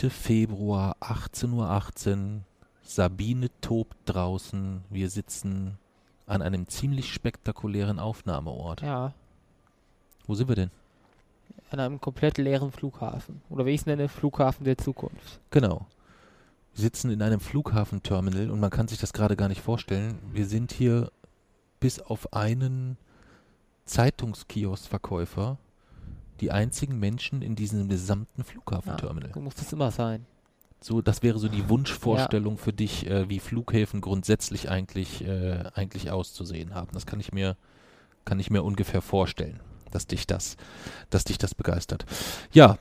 9. Februar 18.18 Uhr. 18. Sabine tobt draußen. Wir sitzen an einem ziemlich spektakulären Aufnahmeort. Ja, Wo sind wir denn? an einem komplett leeren Flughafen. Oder wie ich es nenne, Flughafen der Zukunft. Genau. Wir sitzen in einem Flughafenterminal und man kann sich das gerade gar nicht vorstellen. Wir sind hier bis auf einen Zeitungskioskverkäufer die einzigen Menschen in diesem gesamten Ja, Flughafenterminal. so muss das immer sein. So, das wäre so die Wunschvorstellung für dich, äh, wie Flughäfen grundsätzlich eigentlich, äh, eigentlich auszusehen haben. Das kann ich mir, kann ich mir ungefähr vorstellen, dass dich das, dass dich das begeistert. Ja,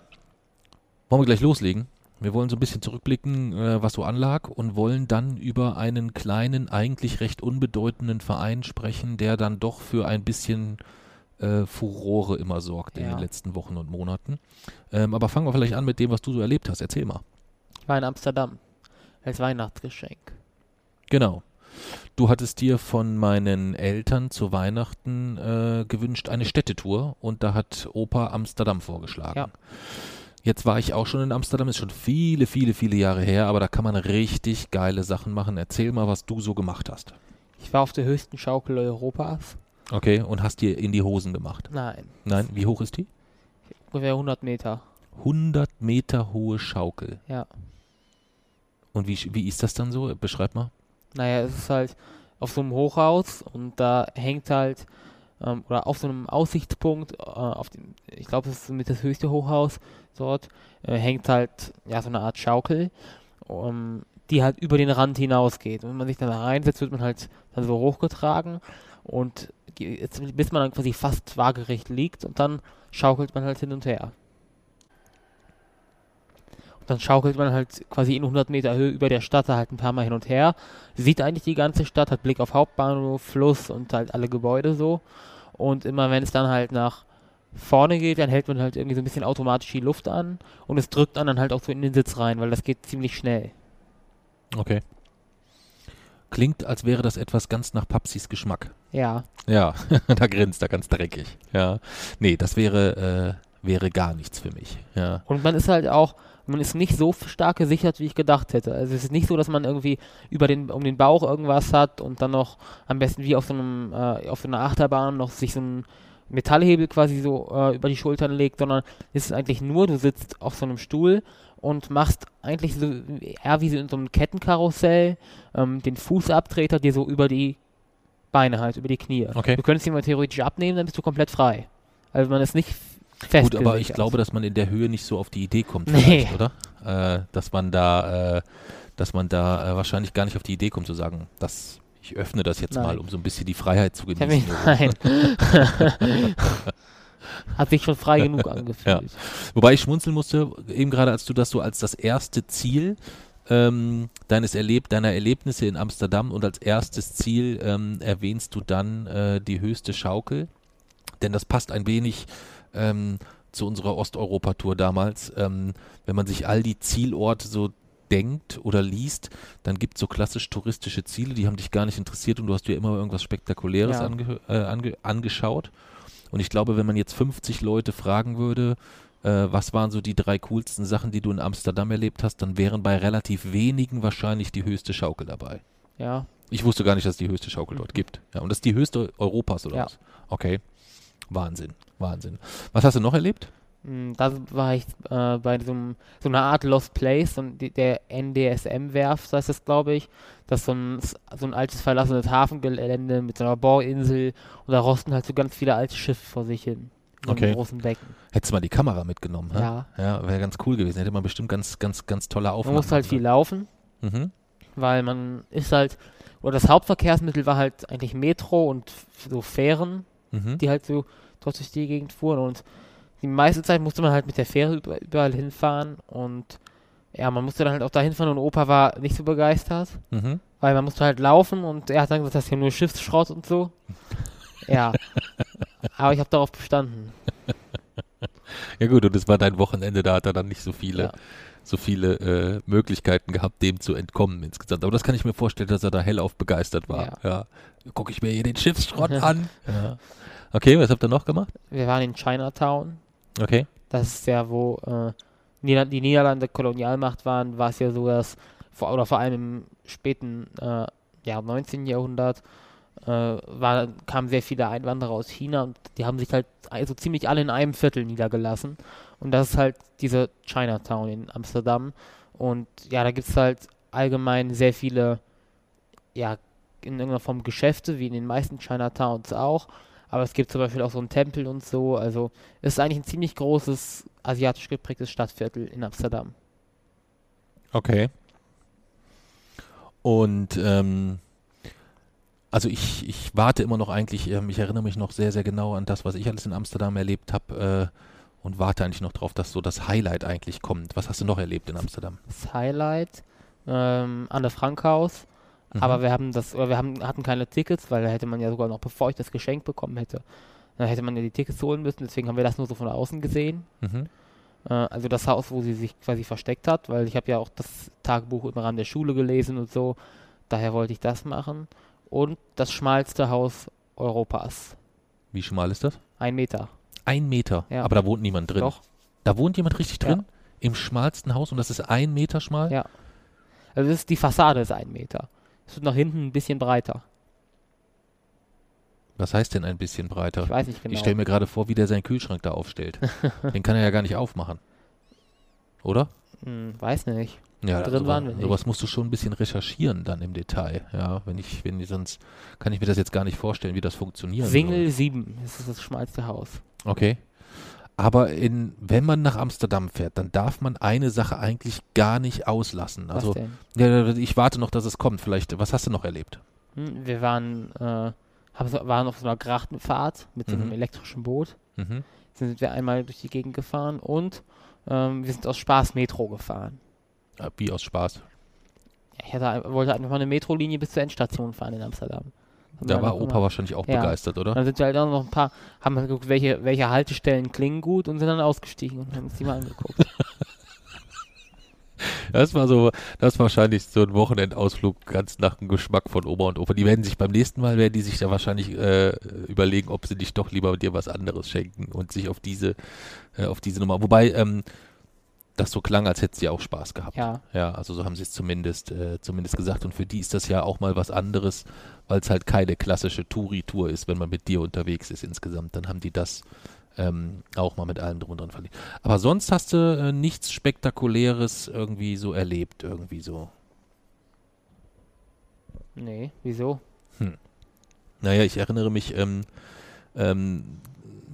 wollen wir gleich loslegen? Wir wollen so ein bisschen zurückblicken, äh, was so anlag und wollen dann über einen kleinen, eigentlich recht unbedeutenden Verein sprechen, der dann doch für ein bisschen äh, Furore immer sorgt in Ja. den letzten Wochen und Monaten. Ähm, aber fangen wir vielleicht an mit dem, was du so erlebt hast. Erzähl mal. Ich war in Amsterdam. Als Weihnachtsgeschenk. Genau. Du hattest dir von meinen Eltern zu Weihnachten äh, gewünscht eine Städtetour und da hat Opa Amsterdam vorgeschlagen. Ja. Jetzt war ich auch schon in Amsterdam, ist schon viele, viele, viele Jahre her, aber da kann man richtig geile Sachen machen. Erzähl mal, was du so gemacht hast. Ich war auf der höchsten Schaukel Europas. Okay, und hast dir in die Hosen gemacht. Nein, Nein, wie hoch ist die? ungefähr 100 Meter. 100 Meter hohe Schaukel. Ja. Und wie, wie ist das dann so? Beschreib mal. Naja, es ist halt auf so einem Hochhaus und da hängt halt, ähm, oder auf so einem Aussichtspunkt, äh, auf dem, ich glaube, das ist mit das höchste Hochhaus dort, äh, hängt halt, ja, so eine Art Schaukel, um, die halt über den Rand hinausgeht. Und wenn man sich dann da reinsetzt, wird man halt dann so hochgetragen und bis man dann quasi fast waagerecht liegt und dann schaukelt man halt hin und her. Und dann schaukelt man halt quasi in 100 Meter Höhe über der Stadt halt ein paar Mal hin und her sieht eigentlich die ganze Stadt, hat Blick auf Hauptbahnhof, Fluss und halt alle Gebäude so. Und immer wenn es dann halt nach vorne geht, dann hält man halt irgendwie so ein bisschen automatisch die Luft an und es drückt dann halt auch so in den Sitz rein, weil das geht ziemlich schnell. Okay. Klingt, als wäre das etwas ganz nach Papsis Geschmack. Ja, Ja, da grinst er ganz dreckig. Ja. Nee, das wäre, äh, wäre gar nichts für mich. Ja. und man ist halt auch, man ist nicht so stark gesichert, wie ich gedacht hätte. Also es ist nicht so, dass man irgendwie über den, um den Bauch irgendwas hat und dann noch am besten wie auf so einem, äh, auf so einer Achterbahn noch sich so ein Metallhebel quasi so äh, über die Schultern legt, sondern es ist eigentlich nur, du sitzt auf so einem Stuhl und machst eigentlich so eher wie so in so einem Kettenkarussell ähm, den Fußabtreter dir so über die Beine halt, über die Knie. Okay. Du könntest ihn mal theoretisch abnehmen, dann bist du komplett frei. Also man ist nicht fest. Gut, aber ich glaube, dass man in der Höhe nicht so auf die Idee kommt, Nee. oder? Äh, dass man da, äh, dass man da äh, wahrscheinlich gar nicht auf die Idee kommt zu sagen, dass ich öffne das jetzt Nein. mal, um so ein bisschen die Freiheit zu genießen. nein. Hat sich schon frei genug angefühlt. Wobei ich schmunzeln musste, eben gerade als du das so als das erste Ziel ähm, deines Erleb deiner Erlebnisse in Amsterdam und als erstes Ziel ähm, erwähnst du dann äh, die höchste Schaukel. Denn das passt ein wenig ähm, zu unserer Osteuropa-Tour damals. Ähm, wenn man sich all die Zielorte so denkt oder liest, dann gibt es so klassisch touristische Ziele, die haben dich gar nicht interessiert und du hast dir immer irgendwas Spektakuläres Ja. ange äh, ange angeschaut. Und ich glaube, wenn man jetzt 50 Leute fragen würde, äh, was waren so die drei coolsten Sachen, die du in Amsterdam erlebt hast, dann wären bei relativ wenigen wahrscheinlich die höchste Schaukel dabei. Ja. Ich wusste gar nicht, dass es die höchste Schaukel dort gibt. Ja, und das ist die höchste Europas oder Ja. was? Okay. Wahnsinn, Wahnsinn. Was hast du noch erlebt? Mm, Da war ich äh, bei so, so einer Art Lost Place, und die, der NDSM-Werft, heißt das, glaube ich. Das ist so ein, so ein altes verlassenes Hafengelände mit so einer Bohrinsel und da rosten halt so ganz viele alte Schiffe vor sich hin. In so Okay. großen Becken. Hättest du mal die Kamera mitgenommen, hä? Ja. Ja, wäre ganz cool gewesen. Hätte man bestimmt ganz, ganz, ganz tolle Man Aufnahmen. musste halt viel laufen, Mhm. weil man ist halt, oder das Hauptverkehrsmittel war halt eigentlich Metro und so Fähren, mhm. die halt so dort durch die Gegend fuhren und die meiste Zeit musste man halt mit der Fähre überall hinfahren und ja, man musste dann halt auch da hinfahren und Opa war nicht so begeistert, mhm. weil man musste halt laufen und er hat dann gesagt, das ist ja nur Schiffsschrott und so. ja, aber ich habe darauf bestanden. Ja gut, und es war dein Wochenende, da hat er dann nicht so viele, ja. so viele äh, Möglichkeiten gehabt, dem zu entkommen insgesamt. Aber das kann ich mir vorstellen, dass er da hellauf begeistert war. Ja. ja. Gucke ich mir hier den Schiffsschrott an. Ja. Okay, was habt ihr noch gemacht? Wir waren in Chinatown. Okay. Das ist ja, wo äh, die Niederlande Kolonialmacht waren, war es ja so, dass vor, oder vor allem im späten äh, ja, 19. Jahrhundert äh, war, kamen sehr viele Einwanderer aus China und die haben sich halt also ziemlich alle in einem Viertel niedergelassen. Und das ist halt diese Chinatown in Amsterdam. Und ja, da gibt es halt allgemein sehr viele, ja, in irgendeiner Form Geschäfte, wie in den meisten Chinatowns auch. Aber es gibt zum Beispiel auch so einen Tempel und so. Also es ist eigentlich ein ziemlich großes asiatisch geprägtes Stadtviertel in Amsterdam. Okay. Und ähm, also ich, ich warte immer noch eigentlich, ähm, ich erinnere mich noch sehr, sehr genau an das, was ich alles in Amsterdam erlebt habe äh, und warte eigentlich noch darauf, dass so das Highlight eigentlich kommt. Was hast du noch erlebt in Amsterdam? Das Highlight, ähm, Anne Frankhaus Mhm. Aber wir haben das, oder wir haben, hatten keine Tickets, weil da hätte man ja sogar noch, bevor ich das Geschenk bekommen hätte, dann hätte man ja die Tickets holen müssen, deswegen haben wir das nur so von außen gesehen. Mhm. Äh, also das Haus, wo sie sich quasi versteckt hat, weil ich habe ja auch das Tagebuch im Rahmen der Schule gelesen und so. Daher wollte ich das machen. Und das schmalste Haus Europas. Wie schmal ist das? Ein Meter. Ein Meter? Ja. Aber da wohnt niemand drin? Doch. Da wohnt jemand richtig drin? Ja. Im schmalsten Haus und das ist ein Meter schmal? Ja. Also ist die Fassade ist ein Meter. Es wird nach hinten ein bisschen breiter. Was heißt denn ein bisschen breiter? Ich weiß nicht genau. Ich stelle mir gerade vor, wie der seinen Kühlschrank da aufstellt. Den kann er ja gar nicht aufmachen. Oder? Hm, weiß nicht. Ja, drin also, waren wir nicht. Sowas musst du schon ein bisschen recherchieren dann im Detail. Ja, wenn ich, wenn ich, sonst kann ich mir das jetzt gar nicht vorstellen, wie das funktioniert. Single 7 das ist das schmalste Haus. Okay. Aber in, wenn man nach Amsterdam fährt, dann darf man eine Sache eigentlich gar nicht auslassen. Also, ja, ich warte noch, dass es kommt. Vielleicht, was hast du noch erlebt? Hm, wir waren, äh, waren auf so einer Grachtenfahrt mit so einem mhm. elektrischen Boot. Mhm. Sind wir einmal durch die Gegend gefahren und ähm, wir sind aus Spaß Metro gefahren. Wie aus Spaß? ich hatte, wollte einfach mal eine Metrolinie bis zur Endstation fahren in Amsterdam. Da war Opa wahrscheinlich auch ja. begeistert, oder? Dann sind wir halt auch noch ein paar, haben wir geguckt, welche, welche Haltestellen klingen gut und sind dann ausgestiegen und haben uns die mal angeguckt. Das war so, das ist wahrscheinlich so ein Wochenendausflug ganz nach dem Geschmack von Oma und Opa. Die werden sich beim nächsten Mal, werden die sich da wahrscheinlich äh, überlegen, ob sie nicht doch lieber dir was anderes schenken und sich auf diese, äh, auf diese Nummer. Wobei, ähm, das so klang, als hätte sie auch Spaß gehabt. Ja. Ja, also so haben sie es zumindest, äh, zumindest gesagt. Und für die ist das ja auch mal was anderes, weil es halt keine klassische Touri-Tour ist, wenn man mit dir unterwegs ist insgesamt. Dann haben die das ähm, auch mal mit allen drum und dran verlegt. Aber sonst hast du äh, nichts Spektakuläres irgendwie so erlebt, irgendwie so. Nee, wieso? Hm. Naja, ich erinnere mich, ähm, ähm,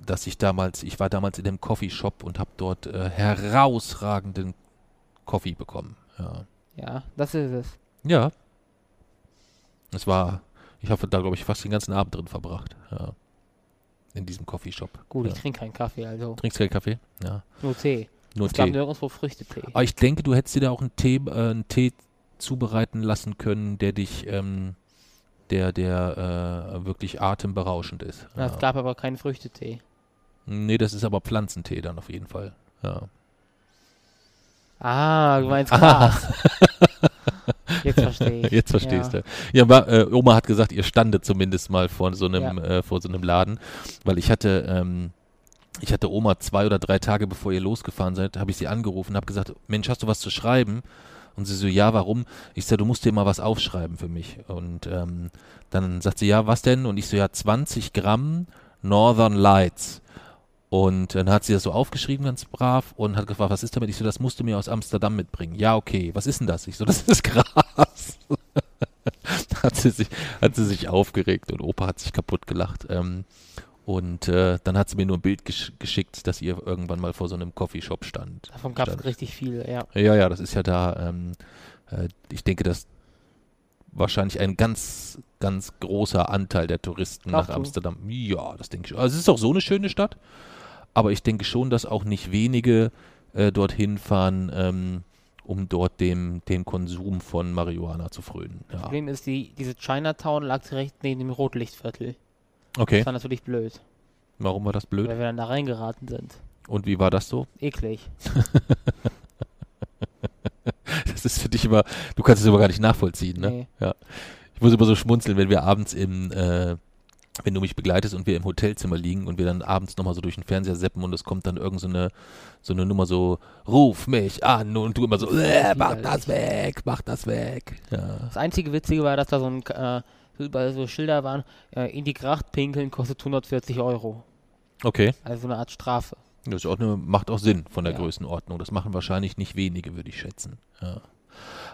dass ich damals, ich war damals in dem Coffeeshop und habe dort äh, herausragenden Coffee bekommen. Ja. ja, das ist es. Ja. Es war, ich habe da, glaube ich, fast den ganzen Abend drin verbracht. Ja. In diesem Coffeeshop. Gut, ja. ich trinke keinen Kaffee, also. Trinkst keinen Kaffee? Ja. Nur Tee. Nur es Tee. gab nirgendwo Früchtetee. Aber ich denke, du hättest dir da auch einen Tee, äh, einen Tee zubereiten lassen können, der dich, ähm, der, der äh, wirklich atemberauschend ist. Ja, es gab aber keinen Früchtetee. Nee, das ist aber Pflanzentee dann auf jeden Fall. Ja. Ah, du meinst Gras. Jetzt verstehe ich. Jetzt verstehst ja. du. Ja, aber, äh, Oma hat gesagt, ihr standet zumindest mal vor so einem, ja. äh, vor so einem Laden, weil ich hatte, ähm, ich hatte Oma zwei oder drei Tage bevor ihr losgefahren seid, habe ich sie angerufen, habe gesagt, Mensch, hast du was zu schreiben? Und sie so, ja, warum? Ich sage, du musst dir mal was aufschreiben für mich. Und ähm, dann sagt sie, ja, was denn? Und ich so, ja, 20 Gramm Northern Lights. Und dann hat sie das so aufgeschrieben, ganz brav, und hat gefragt, was ist damit? Ich so, das musst du mir aus Amsterdam mitbringen. Ja, okay, was ist denn das? Ich so, das ist Gras. hat, sie sich, hat sie sich aufgeregt und Opa hat sich kaputt gelacht. Ähm, und äh, dann hat sie mir nur ein Bild gesch geschickt, dass ihr irgendwann mal vor so einem Coffeeshop stand. Davon gab es richtig viele, ja. Ja, ja, das ist ja da, ähm, äh, ich denke, dass wahrscheinlich ein ganz, ganz großer Anteil der Touristen Glaubst nach du? Amsterdam. Ja, das denke ich. schon. Also es ist auch so eine schöne Stadt, aber ich denke schon, dass auch nicht wenige äh, dorthin fahren, ähm, um dort dem, dem Konsum von Marihuana zu frönen. Das Ja. Problem ist, die, diese Chinatown lag direkt neben dem Rotlichtviertel. Okay, Das war natürlich blöd, warum war das blöd? weil wir dann da reingeraten sind. Und wie war das so? Eklig. Das ist für dich immer, du kannst es immer gar nicht nachvollziehen, ne? Nee. Ich muss immer so schmunzeln, wenn wir abends im, äh, wenn du mich begleitest und wir im Hotelzimmer liegen und wir dann abends nochmal so durch den Fernseher seppen und es kommt dann irgend so eine, so eine Nummer so, ruf mich an und du immer so, äh, mach das weg, mach das weg. Ja. Das einzige Witzige war, dass da so ein äh, überall so Schilder waren, äh, in die Gracht pinkeln kostet 140 Euro. Okay, Also so eine Art Strafe. das auch eine, macht auch Sinn von der Ja. Größenordnung. Das machen wahrscheinlich nicht wenige, würde ich schätzen. Ja.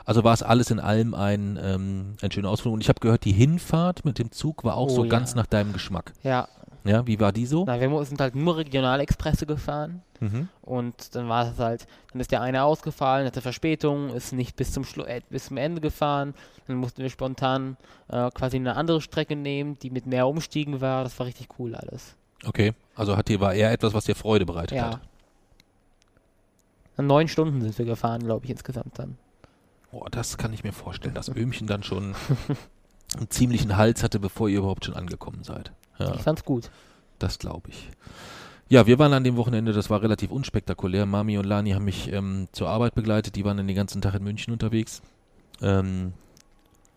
Also war es alles in allem ein, ähm, ein schöner Ausflug. Und ich habe gehört, die Hinfahrt mit dem Zug war auch Oh so ja. ganz nach deinem Geschmack. Ja, Ja, wie war die so? na, wir sind halt nur Regionalexpresse gefahren Mhm. und dann war es halt, dann ist der eine ausgefallen, hatte Verspätung, ist nicht bis zum, Schlu äh, bis zum Ende gefahren, dann mussten wir spontan äh, quasi eine andere Strecke nehmen, die mit mehr Umstiegen war, das war richtig cool alles. Okay, also hat dir war eher etwas, was dir Freude bereitet Ja. hat. Dann neun Stunden sind wir gefahren, glaube ich, insgesamt dann. Boah, das kann ich mir vorstellen, dass Öhmchen dann schon einen ziemlichen Hals hatte, bevor ihr überhaupt schon angekommen seid. Ja, Ich fand's gut. das glaube ich. Ja, wir waren an dem Wochenende, das war relativ unspektakulär. Mami und Lani haben mich ähm, zur Arbeit begleitet, die waren dann den ganzen Tag in München unterwegs. Ähm,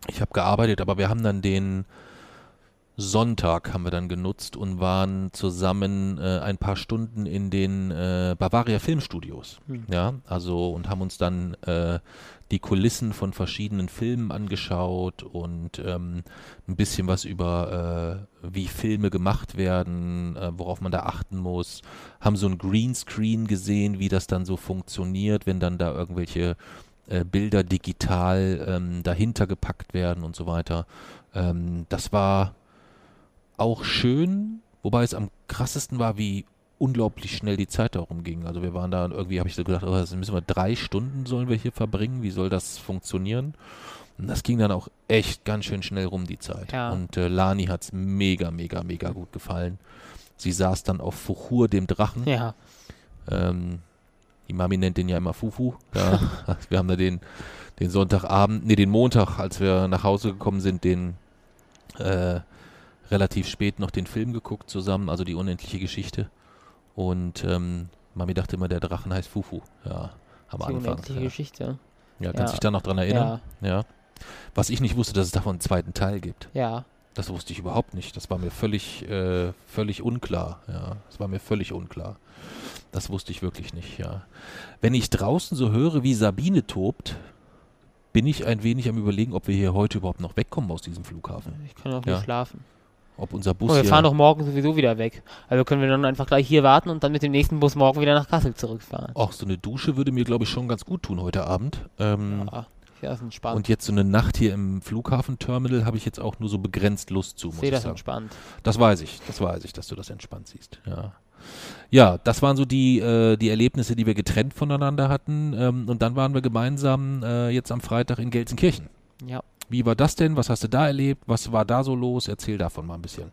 ich habe gearbeitet, aber wir haben dann den Sonntag haben wir dann genutzt und waren zusammen äh, ein paar Stunden in den äh, Bavaria Filmstudios. Hm. Ja, also und haben uns dann äh, die Kulissen von verschiedenen Filmen angeschaut und ähm, ein bisschen was über äh, wie Filme gemacht werden, äh, worauf man da achten muss. Haben so ein Greenscreen gesehen, wie das dann so funktioniert, wenn dann da irgendwelche äh, Bilder digital ähm, dahinter gepackt werden und so weiter. Ähm, das war auch schön, wobei es am krassesten war, wie unglaublich schnell die Zeit darum ging. Also wir waren da und irgendwie habe ich so gedacht, oh, das müssen wir drei Stunden sollen wir hier verbringen, wie soll das funktionieren? Und das ging dann auch echt ganz schön schnell rum, die Zeit. Ja. Und äh, Lani hat es mega, mega, mega gut gefallen. Sie saß dann auf Fuchur, dem Drachen. Ja, Ähm, die Mami nennt den ja immer Fufu. Ja. wir haben da den, den Sonntagabend, nee, den Montag, als wir nach Hause gekommen sind, den äh, relativ spät noch den Film geguckt zusammen, also die unendliche Geschichte. Und ähm, Mami dachte immer, der Drachen heißt Fufu. Ja, am die Anfang. unendliche Ja, Geschichte. ja kannst Ja. dich da noch dran erinnern? Ja, Ja. Was ich nicht wusste, dass es davon einen zweiten Teil gibt. ja. Das wusste ich überhaupt nicht. Das war mir völlig, äh, völlig unklar. Ja, das war mir völlig unklar. Das wusste ich wirklich nicht. Ja, wenn ich draußen so höre, wie Sabine tobt, bin ich ein wenig am überlegen, ob wir hier heute überhaupt noch wegkommen aus diesem Flughafen. Ich kann auch Ja. nicht schlafen. Ob unser Bus Und wir hier. fahren doch morgen sowieso wieder weg. Also können wir dann einfach gleich hier warten und dann mit dem nächsten Bus morgen wieder nach Kassel zurückfahren. Auch so eine Dusche würde mir, glaube ich, schon ganz gut tun heute Abend. Ähm, Ja, ja, ist entspannt. Und jetzt so eine Nacht hier im Flughafenterminal habe ich jetzt auch nur so begrenzt Lust zu, ich muss sehe ich das sagen. entspannt. Das weiß ich, das weiß ich, dass du das entspannt siehst. Ja, ja das waren so die, äh, die Erlebnisse, die wir getrennt voneinander hatten. Ähm, und dann waren wir gemeinsam äh, jetzt am Freitag in Gelsenkirchen. Ja. Wie war das denn? Was hast du da erlebt? Was war da so los? Erzähl davon mal ein bisschen.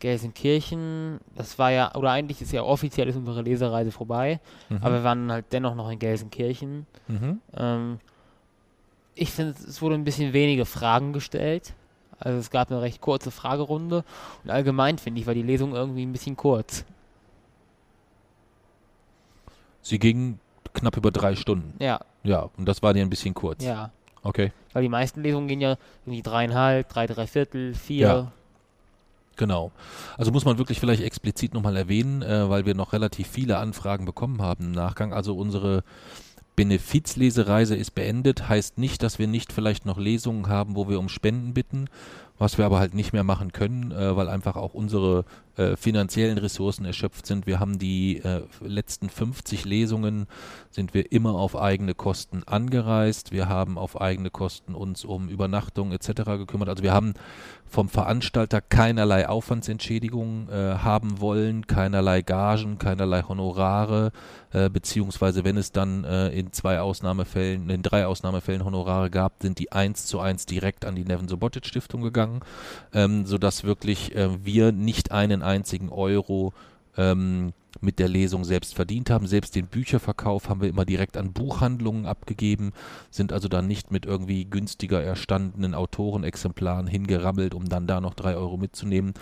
Gelsenkirchen, das war ja, oder eigentlich ist ja offiziell ist unsere Lesereise vorbei, Mhm. aber wir waren halt dennoch noch in Gelsenkirchen. mhm. Ähm, ich finde, es wurde ein bisschen wenige Fragen gestellt. Also es gab eine recht kurze Fragerunde und allgemein finde ich, war die Lesung irgendwie ein bisschen kurz. Sie ging knapp über drei Stunden. Ja, Ja, und das war dir ein bisschen kurz. ja. Okay, Weil die meisten Lesungen gehen ja irgendwie dreieinhalb, drei, drei Viertel, vier. Ja. genau. Also muss man wirklich vielleicht explizit nochmal erwähnen, äh, weil wir noch relativ viele Anfragen bekommen haben im Nachgang. Also unsere Benefizlesereise ist beendet, heißt nicht, dass wir nicht vielleicht noch Lesungen haben, wo wir um Spenden bitten, was wir aber halt nicht mehr machen können, äh, weil einfach auch unsere äh, finanziellen Ressourcen erschöpft sind. Wir haben die äh, letzten 50 Lesungen, sind wir immer auf eigene Kosten angereist. Wir haben auf eigene Kosten uns um Übernachtung etc. gekümmert. Also wir haben vom Veranstalter keinerlei Aufwandsentschädigungen äh, haben wollen, keinerlei Gagen, keinerlei Honorare, äh, beziehungsweise wenn es dann äh, in zwei Ausnahmefällen, in drei Ausnahmefällen Honorare gab, sind die eins zu eins direkt an die Nevin Sobotic Stiftung gegangen, ähm, sodass wirklich äh, wir nicht einen einzigen Euro ähm, mit der Lesung selbst verdient haben. Selbst den Bücherverkauf haben wir immer direkt an Buchhandlungen abgegeben, sind also dann nicht mit irgendwie günstiger erstandenen Autorenexemplaren hingerammelt, um dann da noch drei Euro mitzunehmen,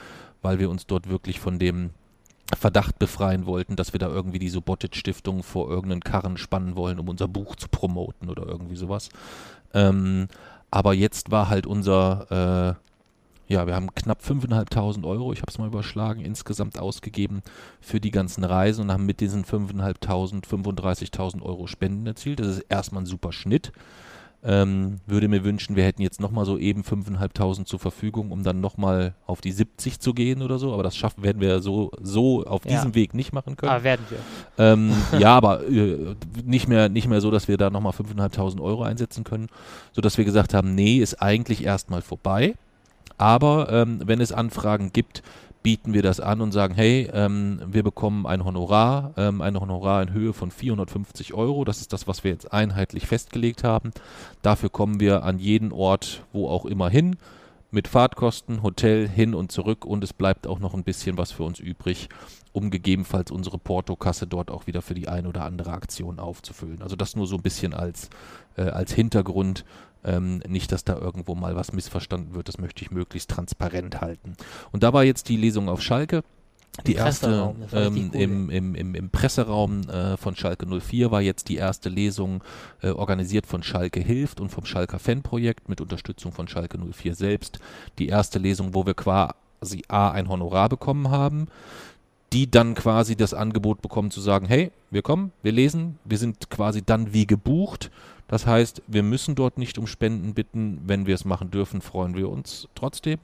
weil wir uns dort wirklich von dem Verdacht befreien wollten, dass wir da irgendwie die Subotic-Stiftung vor irgendeinen Karren spannen wollen, um unser Buch zu promoten oder irgendwie sowas. Ähm, aber jetzt war halt unser äh, ja, wir haben knapp 5.500 Euro, ich habe es mal überschlagen, insgesamt ausgegeben für die ganzen Reisen und haben mit diesen 5.500 35.000 Euro Spenden erzielt. Das ist erstmal ein super Schnitt. Ähm, würde mir wünschen, wir hätten jetzt nochmal so eben 5.500 zur Verfügung, um dann nochmal auf die 70 zu gehen oder so. Aber das schaffen werden wir so, so auf diesem ja. Weg nicht machen können. Aber werden wir. Ähm, ja, aber äh, nicht, mehr, nicht mehr so, dass wir da nochmal 5.500 Euro einsetzen können, sodass wir gesagt haben, nee, ist eigentlich erstmal vorbei. Aber ähm, wenn es Anfragen gibt, bieten wir das an und sagen, hey, ähm, wir bekommen ein Honorar, ähm, ein Honorar in Höhe von 450 Euro. Das ist das, was wir jetzt einheitlich festgelegt haben. Dafür kommen wir an jeden Ort, wo auch immer hin, mit Fahrtkosten, Hotel hin und zurück und es bleibt auch noch ein bisschen was für uns übrig, um gegebenenfalls unsere Portokasse dort auch wieder für die ein oder andere Aktion aufzufüllen. Also das nur so ein bisschen als, äh, als Hintergrund, ähm, nicht, dass da irgendwo mal was missverstanden wird. Das möchte ich möglichst transparent halten. Und da war jetzt die Lesung auf Schalke. Die erste ähm, cool, im, im, im, im Presseraum äh, von Schalke 04 war jetzt die erste Lesung äh, organisiert von Schalke Hilft und vom Schalker Fanprojekt mit Unterstützung von Schalke 04 selbst. Die erste Lesung, wo wir quasi A ein Honorar bekommen haben, die dann quasi das Angebot bekommen zu sagen, hey, wir kommen, wir lesen, wir sind quasi dann wie gebucht das heißt, wir müssen dort nicht um Spenden bitten. Wenn wir es machen dürfen, freuen wir uns trotzdem.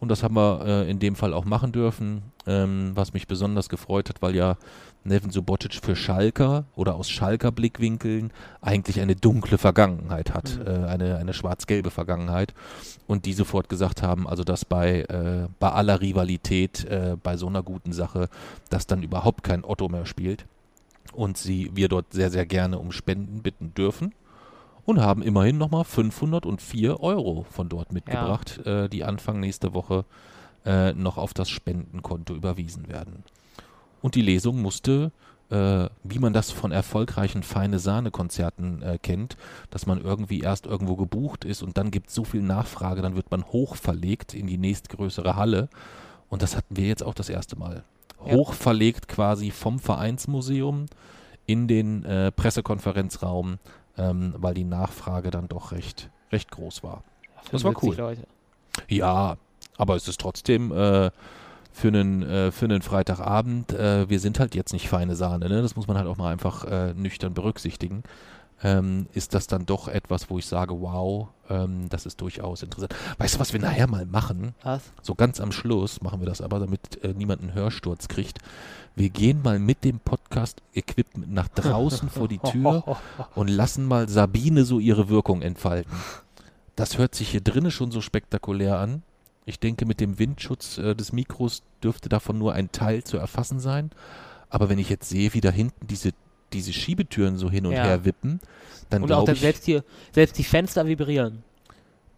Und das haben wir äh, in dem Fall auch machen dürfen, ähm, was mich besonders gefreut hat, weil ja Neven Subotic für Schalker oder aus Schalker Blickwinkeln eigentlich eine dunkle Vergangenheit hat, mhm. äh, eine, eine schwarz-gelbe Vergangenheit. Und die sofort gesagt haben, also dass bei, äh, bei aller Rivalität, äh, bei so einer guten Sache, dass dann überhaupt kein Otto mehr spielt. Und sie, wir dort sehr, sehr gerne um Spenden bitten dürfen und haben immerhin nochmal 504 Euro von dort mitgebracht, ja. äh, die Anfang nächste Woche äh, noch auf das Spendenkonto überwiesen werden. Und die Lesung musste, äh, wie man das von erfolgreichen feine Sahne-Konzerten äh, kennt, dass man irgendwie erst irgendwo gebucht ist und dann gibt es so viel Nachfrage, dann wird man hochverlegt in die nächstgrößere Halle. Und das hatten wir jetzt auch das erste Mal. Ja. Hochverlegt quasi vom Vereinsmuseum in den äh, Pressekonferenzraum ähm, weil die Nachfrage dann doch recht, recht groß war. Das war cool. Leute. Ja, aber es ist trotzdem äh, für einen, äh, für einen Freitagabend, äh, wir sind halt jetzt nicht feine Sahne, ne? das muss man halt auch mal einfach äh, nüchtern berücksichtigen. Ähm, ist das dann doch etwas, wo ich sage, wow, ähm, das ist durchaus interessant. Weißt du, was wir nachher mal machen? Was? So ganz am Schluss machen wir das aber, damit äh, niemand einen Hörsturz kriegt wir gehen mal mit dem Podcast-Equipment nach draußen vor die Tür und lassen mal Sabine so ihre Wirkung entfalten. Das hört sich hier drinnen schon so spektakulär an. Ich denke, mit dem Windschutz äh, des Mikros dürfte davon nur ein Teil zu erfassen sein. Aber wenn ich jetzt sehe, wie da hinten diese, diese Schiebetüren so hin und ja. her wippen, dann glaube ich... Selbst, hier, selbst die Fenster vibrieren.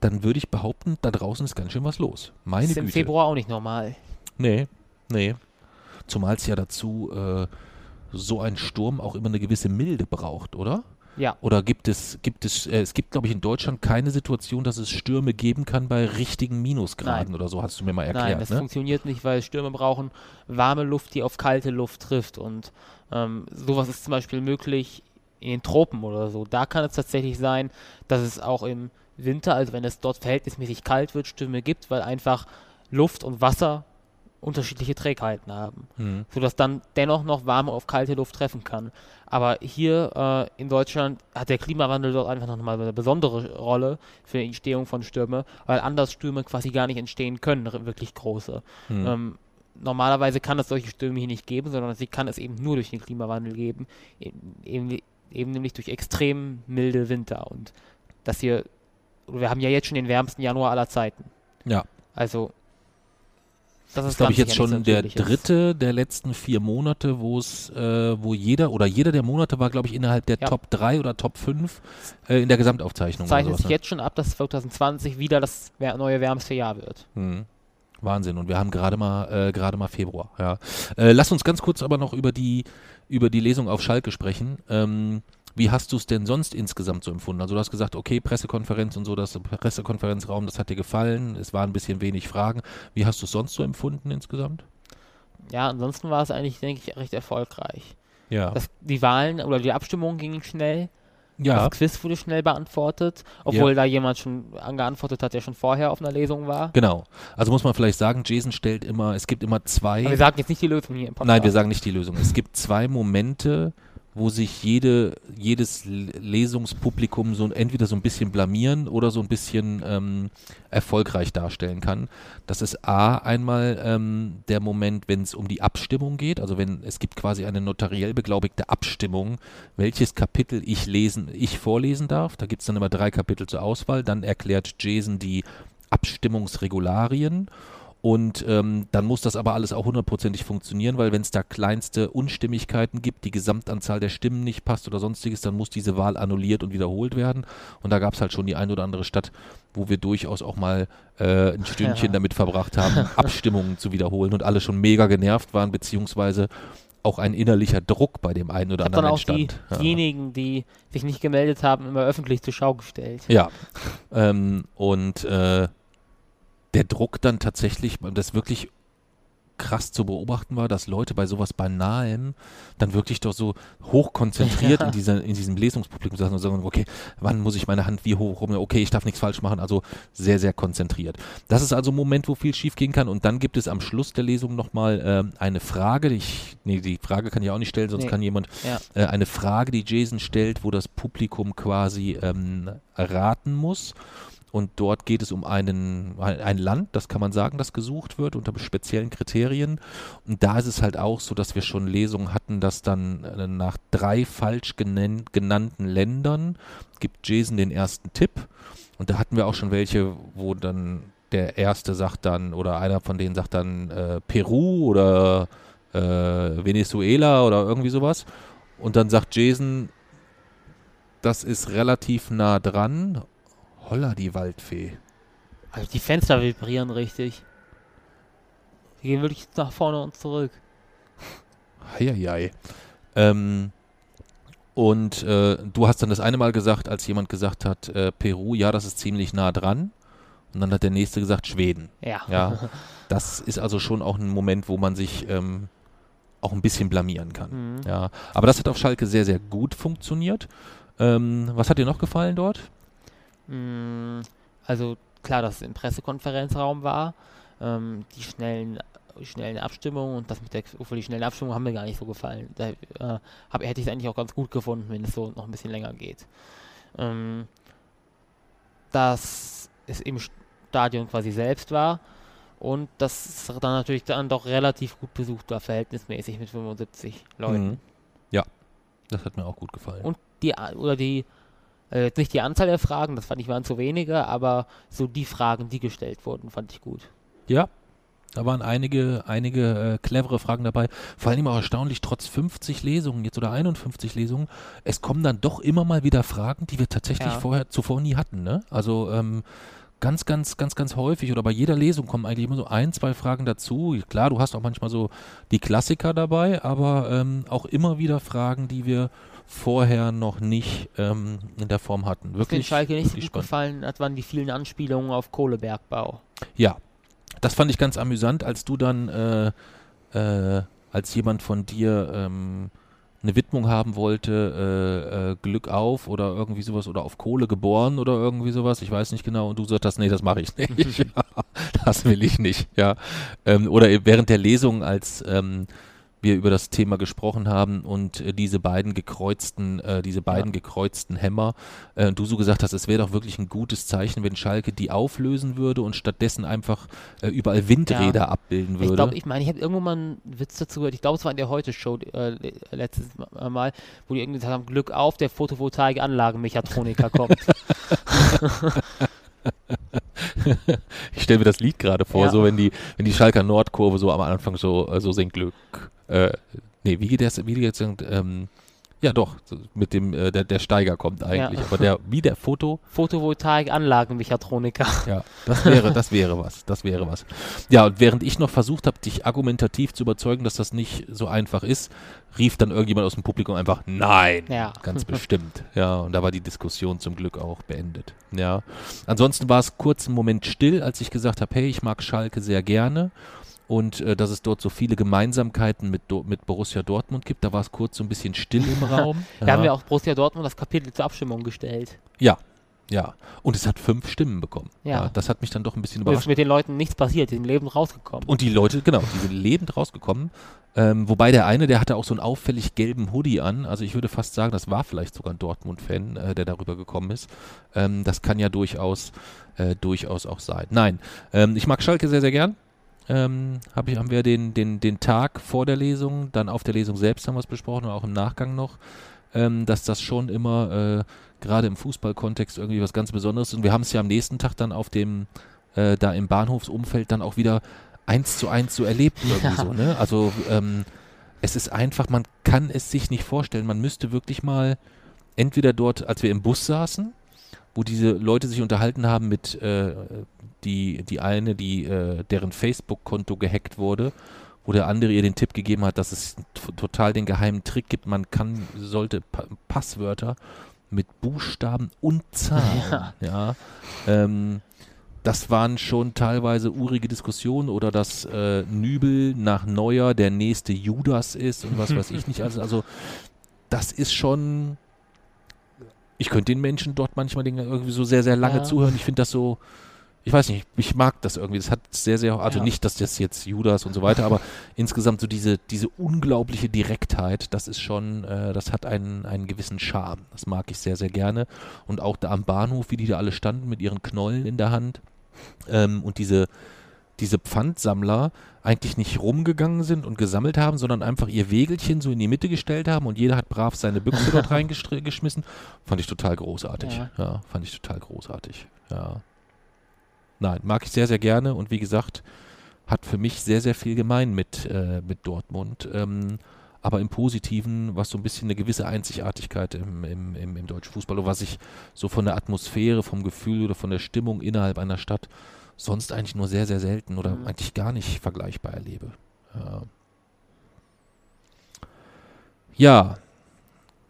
Dann würde ich behaupten, da draußen ist ganz schön was los. Meine das ist Güte. im Februar auch nicht normal. Nee, nee. Zumal es ja dazu äh, so ein Sturm auch immer eine gewisse Milde braucht, oder? Ja. Oder gibt es, gibt es, äh, es gibt, glaube ich, in Deutschland keine Situation, dass es Stürme geben kann bei richtigen Minusgraden Nein. oder so, hast du mir mal erklärt. Nein, das ne? funktioniert nicht, weil Stürme brauchen warme Luft, die auf kalte Luft trifft. Und ähm, sowas ist zum Beispiel möglich in den Tropen oder so. Da kann es tatsächlich sein, dass es auch im Winter, also wenn es dort verhältnismäßig kalt wird, Stürme gibt, weil einfach Luft und Wasser unterschiedliche Trägheiten haben, Mhm. sodass dann dennoch noch warme auf kalte Luft treffen kann. Aber hier äh, in Deutschland hat der Klimawandel dort einfach nochmal eine besondere Rolle für die Entstehung von Stürmen, weil anders Stürme quasi gar nicht entstehen können, wirklich große. Mhm. Ähm, normalerweise kann es solche Stürme hier nicht geben, sondern sie kann es eben nur durch den Klimawandel geben, e- eben, eben nämlich durch extrem milde Winter. Und das hier, wir haben ja jetzt schon den wärmsten Januar aller Zeiten. Ja. Also, das Das ist glaube ich, jetzt schon der dritte der letzten vier Monate, wo es, äh, wo jeder oder jeder der Monate war, glaube ich, innerhalb der Ja. Top 3 oder Top 5 äh, in der Gesamtaufzeichnung. oder zeichnet sowas, sich ne? jetzt schon ab, dass 2020 wieder das neue wärmste Jahr wird. Mhm. Wahnsinn. Und wir haben gerade mal, äh, gerade mal Februar. Ja. Äh, lass uns ganz kurz aber noch über die, über die Lesung auf Schalke sprechen. Ähm, wie hast du es denn sonst insgesamt so empfunden? Also du hast gesagt, okay, Pressekonferenz und so, das Pressekonferenzraum, das hat dir gefallen. Es waren ein bisschen wenig Fragen. Wie hast du es sonst so empfunden insgesamt? Ja, ansonsten war es eigentlich, denke ich, recht erfolgreich. Ja. Das, die Wahlen oder die Abstimmungen gingen schnell. ja. Das Quiz wurde schnell beantwortet, obwohl da jemand schon angeantwortet hat, der schon vorher auf einer Lesung war. Genau. Also muss man vielleicht sagen, Jason stellt immer, es gibt immer zwei. Aber wir sagen jetzt nicht die Lösung hier im Podcast. Nein, wir sagen nicht die Lösung. Es gibt zwei Momente, wo sich jede, jedes Lesungspublikum so entweder so ein bisschen blamieren oder so ein bisschen ähm, erfolgreich darstellen kann. Das ist A einmal ähm, der Moment, wenn es um die Abstimmung geht, also wenn es gibt quasi eine notariell beglaubigte Abstimmung, welches Kapitel ich lesen, ich vorlesen darf. Da gibt es dann immer drei Kapitel zur Auswahl. Dann erklärt Jason die Abstimmungsregularien und ähm, dann muss das aber alles auch hundertprozentig funktionieren, weil wenn es da kleinste Unstimmigkeiten gibt, die Gesamtanzahl der Stimmen nicht passt oder sonstiges, dann muss diese Wahl annulliert und wiederholt werden. Und da gab es halt schon die ein oder andere Stadt, wo wir durchaus auch mal äh, ein Stündchen Ja. damit verbracht haben, Abstimmungen zu wiederholen und alle schon mega genervt waren, beziehungsweise auch ein innerlicher Druck bei dem einen oder anderen dann auch die, entstand. Ja. diejenigen, die sich nicht gemeldet haben, immer öffentlich zur Schau gestellt. Ja. ähm, und äh, der Druck dann tatsächlich, das wirklich krass zu beobachten war, dass Leute bei sowas Banalem dann wirklich doch so hochkonzentriert Ja. in, dieser, in diesem Lesungspublikum saßen und sagen, okay, wann muss ich meine Hand wie hoch rum, okay, ich darf nichts falsch machen, also sehr, sehr konzentriert. Das ist also ein Moment, wo viel schief gehen kann und dann gibt es am Schluss der Lesung nochmal ähm, eine Frage, die ich, nee, die Frage kann ich auch nicht stellen, sonst Nee. kann jemand Ja. äh, eine Frage, die Jason stellt, wo das Publikum quasi ähm, raten muss. Und dort geht es um einen, ein Land, das kann man sagen, das gesucht wird unter speziellen Kriterien. Und da ist es halt auch so, dass wir schon Lesungen hatten, dass dann äh, nach drei falsch genannten Ländern gibt Jason den ersten Tipp. Und da hatten wir auch schon welche, wo dann der erste sagt dann, oder einer von denen sagt dann äh, Peru oder äh, Venezuela oder irgendwie sowas. Und dann sagt Jason, das ist relativ nah dran. Holla, die Waldfee. Also die Fenster vibrieren richtig. Die gehen wirklich nach vorne und zurück. Heieiei. Ähm, und äh, du hast dann das eine Mal gesagt, als jemand gesagt hat, äh, Peru, ja, das ist ziemlich nah dran. Und dann hat der nächste gesagt, Schweden. Ja. Ja, das ist also schon auch ein Moment, wo man sich ähm, auch ein bisschen blamieren kann. Mhm. Ja, aber das hat auf Schalke sehr, sehr gut funktioniert. Ähm, was hat dir noch gefallen dort? Mm, Also klar, dass es im Pressekonferenzraum war, ähm, die schnellen, schnellen Abstimmungen und das mit der, obwohl die schnellen Abstimmungen haben mir gar nicht so gefallen. Da äh, hab, hätte ich es eigentlich auch ganz gut gefunden, wenn es so noch ein bisschen länger geht. Ähm, dass es im Stadion quasi selbst war und dass es dann natürlich dann doch relativ gut besucht war, verhältnismäßig mit 75 Leuten. Mhm. Ja, das hat mir auch gut gefallen. Und die, oder die, äh, jetzt nicht die Anzahl der Fragen, das fand ich waren zu wenige, aber so die Fragen, die gestellt wurden, fand ich gut. Ja, da waren einige, einige äh, clevere Fragen dabei. Vor allem auch erstaunlich, trotz 50 Lesungen jetzt oder 51 Lesungen, es kommen dann doch immer mal wieder Fragen, die wir tatsächlich Ja. vorher zuvor nie hatten. Ne? Also ähm, ganz, ganz, ganz, ganz häufig oder bei jeder Lesung kommen eigentlich immer so ein, zwei Fragen dazu. Klar, du hast auch manchmal so die Klassiker dabei, aber ähm, auch immer wieder Fragen, die wir vorher noch nicht ähm, in der Form hatten. Was Wirklich, Schalke nicht so gut gefallen hat, waren die vielen Anspielungen auf Kohlebergbau. Ja, das fand ich ganz amüsant, als du dann äh, äh, als jemand von dir ähm, eine Widmung haben wollte, äh, äh, Glück auf oder irgendwie sowas oder auf Kohle geboren oder irgendwie sowas, ich weiß nicht genau, und du sagst, nee, das mache ich nicht. ja, das will ich nicht, ja. Ähm, oder während der Lesung, als ähm, wir über das Thema gesprochen haben und äh, diese beiden gekreuzten, äh, diese beiden ja. gekreuzten Hämmer, äh, du so gesagt hast, es wäre doch wirklich ein gutes Zeichen, wenn Schalke die auflösen würde und stattdessen einfach äh, überall Windräder ja. abbilden würde. Ich glaube, ich meine, ich habe irgendwo mal einen Witz dazu gehört, ich glaube, es war in der Heute-Show äh, letztes Mal, wo die irgendwie gesagt haben, Glück auf, der Photovoltaik-Anlagenmechatroniker kommt. ich stelle mir das Lied gerade vor, ja. so wenn die, wenn die Schalker Nordkurve so am Anfang so, äh, so singt Glück. Äh, nee, wie geht das, wie geht das, ähm, ja, doch, mit dem, äh, der, der Steiger kommt eigentlich. Ja. Aber der, wie der Foto? Photovoltaik-Anlagenmechatroniker. Ja, das wäre, das wäre was. Das wäre was. Ja, und während ich noch versucht habe, dich argumentativ zu überzeugen, dass das nicht so einfach ist, rief dann irgendjemand aus dem Publikum einfach Nein. Ja. Ganz bestimmt. Ja, und da war die Diskussion zum Glück auch beendet. Ja. Ansonsten war es kurz einen Moment still, als ich gesagt habe, hey, ich mag Schalke sehr gerne und äh, dass es dort so viele Gemeinsamkeiten mit, mit Borussia Dortmund gibt. Da war es kurz so ein bisschen still im Raum. da ja. haben wir auch Borussia Dortmund das Kapitel zur Abstimmung gestellt. Ja, ja. Und es hat fünf Stimmen bekommen. Ja. ja das hat mich dann doch ein bisschen überrascht. Und ist mit den Leuten nichts passiert, die sind lebend rausgekommen. Und die Leute, genau, die sind lebend rausgekommen. Ähm, wobei der eine, der hatte auch so einen auffällig gelben Hoodie an. Also ich würde fast sagen, das war vielleicht sogar ein Dortmund-Fan, äh, der darüber gekommen ist. Ähm, das kann ja durchaus, äh, durchaus auch sein. Nein, ähm, ich mag Schalke sehr, sehr gern ähm, hab ich, haben wir den, den, den Tag vor der Lesung, dann auf der Lesung selbst haben wir es besprochen und auch im Nachgang noch, ähm, dass das schon immer äh, gerade im Fußballkontext irgendwie was ganz Besonderes ist. Und wir haben es ja am nächsten Tag dann auf dem, äh, da im Bahnhofsumfeld dann auch wieder eins zu eins so erlebt irgendwie ja. so, ne? Also ähm, es ist einfach, man kann es sich nicht vorstellen. Man müsste wirklich mal entweder dort, als wir im Bus saßen, wo diese Leute sich unterhalten haben mit äh, die, die eine, die, äh, deren Facebook-Konto gehackt wurde, wo der andere ihr den Tipp gegeben hat, dass es total den geheimen Trick gibt. Man kann, sollte pa Passwörter mit Buchstaben und Zahlen, ja, ja ähm, das waren schon teilweise urige Diskussionen oder dass äh, Nübel nach Neuer der nächste Judas ist und was weiß ich nicht. Also, also das ist schon. Ich könnte den Menschen dort manchmal irgendwie so sehr, sehr lange ja. zuhören. Ich finde das so, ich weiß nicht, ich mag das irgendwie. Das hat sehr, sehr, also ja. nicht, dass das jetzt Judas und so weiter, aber insgesamt so diese, diese unglaubliche Direktheit, das ist schon, äh, das hat einen, einen gewissen Charme. Das mag ich sehr, sehr gerne. Und auch da am Bahnhof, wie die da alle standen mit ihren Knollen in der Hand ähm, und diese, diese Pfandsammler eigentlich nicht rumgegangen sind und gesammelt haben, sondern einfach ihr Wegelchen so in die Mitte gestellt haben und jeder hat brav seine Büchse dort reingeschmissen. Fand ich total großartig. Ja. ja, fand ich total großartig. Ja. Nein, mag ich sehr, sehr gerne und wie gesagt, hat für mich sehr, sehr viel gemein mit, äh, mit Dortmund. Ähm, aber im Positiven, was so ein bisschen eine gewisse Einzigartigkeit im, im, im, im deutschen Fußball, was ich so von der Atmosphäre, vom Gefühl oder von der Stimmung innerhalb einer Stadt sonst eigentlich nur sehr, sehr selten oder mhm. eigentlich gar nicht vergleichbar erlebe. Ja. ja,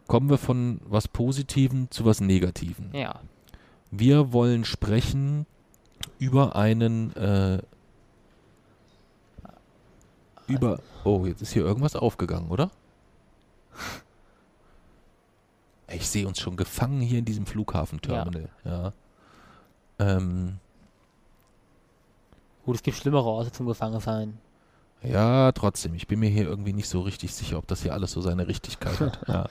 kommen wir von was Positiven zu was Negativen. Ja. Wir wollen sprechen über einen äh, über oh jetzt ist hier irgendwas aufgegangen oder ich sehe uns schon gefangen hier in diesem Flughafenterminal ja, ja. Ähm, gut es gibt schlimmere Orte zum Gefangensein ja, trotzdem. Ich bin mir hier irgendwie nicht so richtig sicher, ob das hier alles so seine Richtigkeit hat. Ja.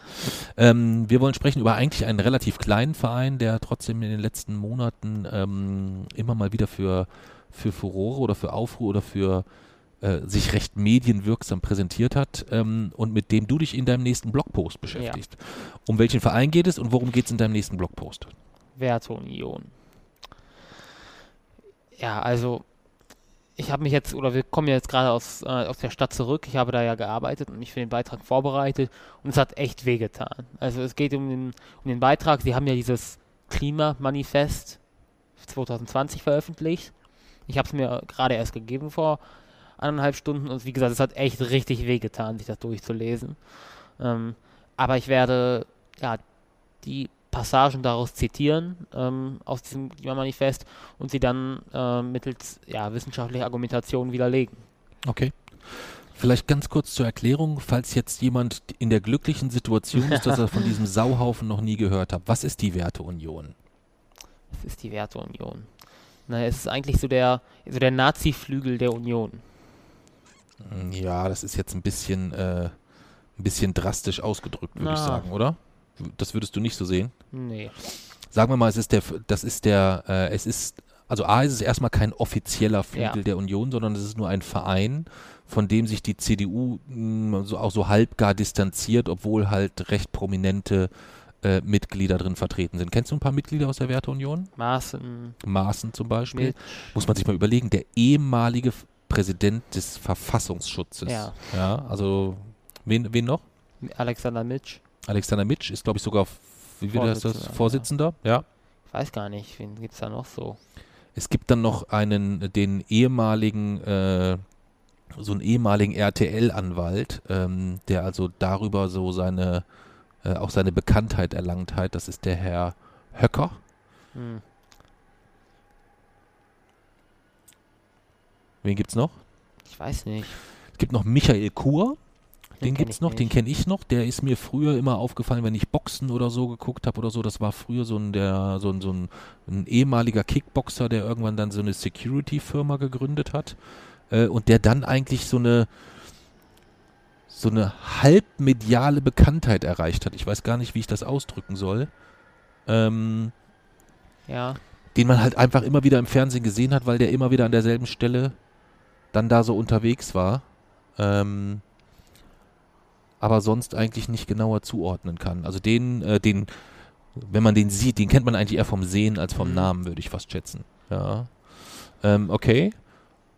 Ähm, wir wollen sprechen über eigentlich einen relativ kleinen Verein, der trotzdem in den letzten Monaten ähm, immer mal wieder für, für Furore oder für Aufruhr oder für äh, sich recht medienwirksam präsentiert hat ähm, und mit dem du dich in deinem nächsten Blogpost beschäftigst. Ja. Um welchen Verein geht es und worum geht es in deinem nächsten Blogpost? Werteunion. Ja, also ich habe mich jetzt, oder wir kommen jetzt gerade aus, äh, aus der Stadt zurück. Ich habe da ja gearbeitet und mich für den Beitrag vorbereitet und es hat echt wehgetan. Also es geht um den, um den Beitrag. Sie haben ja dieses Klimamanifest 2020 veröffentlicht. Ich habe es mir gerade erst gegeben vor anderthalb Stunden und wie gesagt, es hat echt richtig wehgetan, sich das durchzulesen. Ähm, aber ich werde ja die Passagen daraus zitieren, ähm, aus diesem Klimamanifest und sie dann äh, mittels ja, wissenschaftlicher Argumentation widerlegen. Okay. Vielleicht ganz kurz zur Erklärung, falls jetzt jemand in der glücklichen Situation ist, dass er von diesem Sauhaufen noch nie gehört hat. Was ist die Werteunion? Was ist die Werteunion? Na, es ist eigentlich so der, so der Nazi-Flügel der Union. Ja, das ist jetzt ein bisschen, äh, ein bisschen drastisch ausgedrückt, würde ich sagen, oder? Das würdest du nicht so sehen? Nee. Sagen wir mal, es ist der, das ist der, äh, es ist, also A ist es erstmal kein offizieller Flügel ja. der Union, sondern es ist nur ein Verein, von dem sich die CDU mh, hm, so, auch so halbgar distanziert, obwohl halt recht prominente äh, Mitglieder drin vertreten sind. Kennst du ein paar Mitglieder aus der Werteunion? Maaßen. Maaßen zum Beispiel. Mitch. Muss man sich mal überlegen, der ehemalige Präsident des Verfassungsschutzes. Ja. ja also, wen, wen noch? Alexander Mitsch. Alexander Mitsch ist, glaube ich, sogar, wie wird das, das? Vorsitzender? Ja. ja. Ich weiß gar nicht, wen gibt es da noch so? Es gibt dann noch einen, den ehemaligen, äh, so einen ehemaligen RTL-Anwalt, ähm, der also darüber so seine äh, auch seine Bekanntheit erlangt hat. Das ist der Herr Höcker. Hm. Wen gibt's noch? Ich weiß nicht. Es gibt noch Michael Kur. Den, den gibt's noch, nicht. den kenne ich noch. Der ist mir früher immer aufgefallen, wenn ich Boxen oder so geguckt habe oder so. Das war früher so ein, der, so ein, so ein, ein ehemaliger Kickboxer, der irgendwann dann so eine Security-Firma gegründet hat. Äh, und der dann eigentlich so eine, so eine halbmediale Bekanntheit erreicht hat. Ich weiß gar nicht, wie ich das ausdrücken soll. Ähm, ja. Den man halt einfach immer wieder im Fernsehen gesehen hat, weil der immer wieder an derselben Stelle dann da so unterwegs war. Ähm, aber sonst eigentlich nicht genauer zuordnen kann. Also den, äh, den, wenn man den sieht, den kennt man eigentlich eher vom Sehen als vom mhm. Namen, würde ich fast schätzen. Ja. Ähm, okay.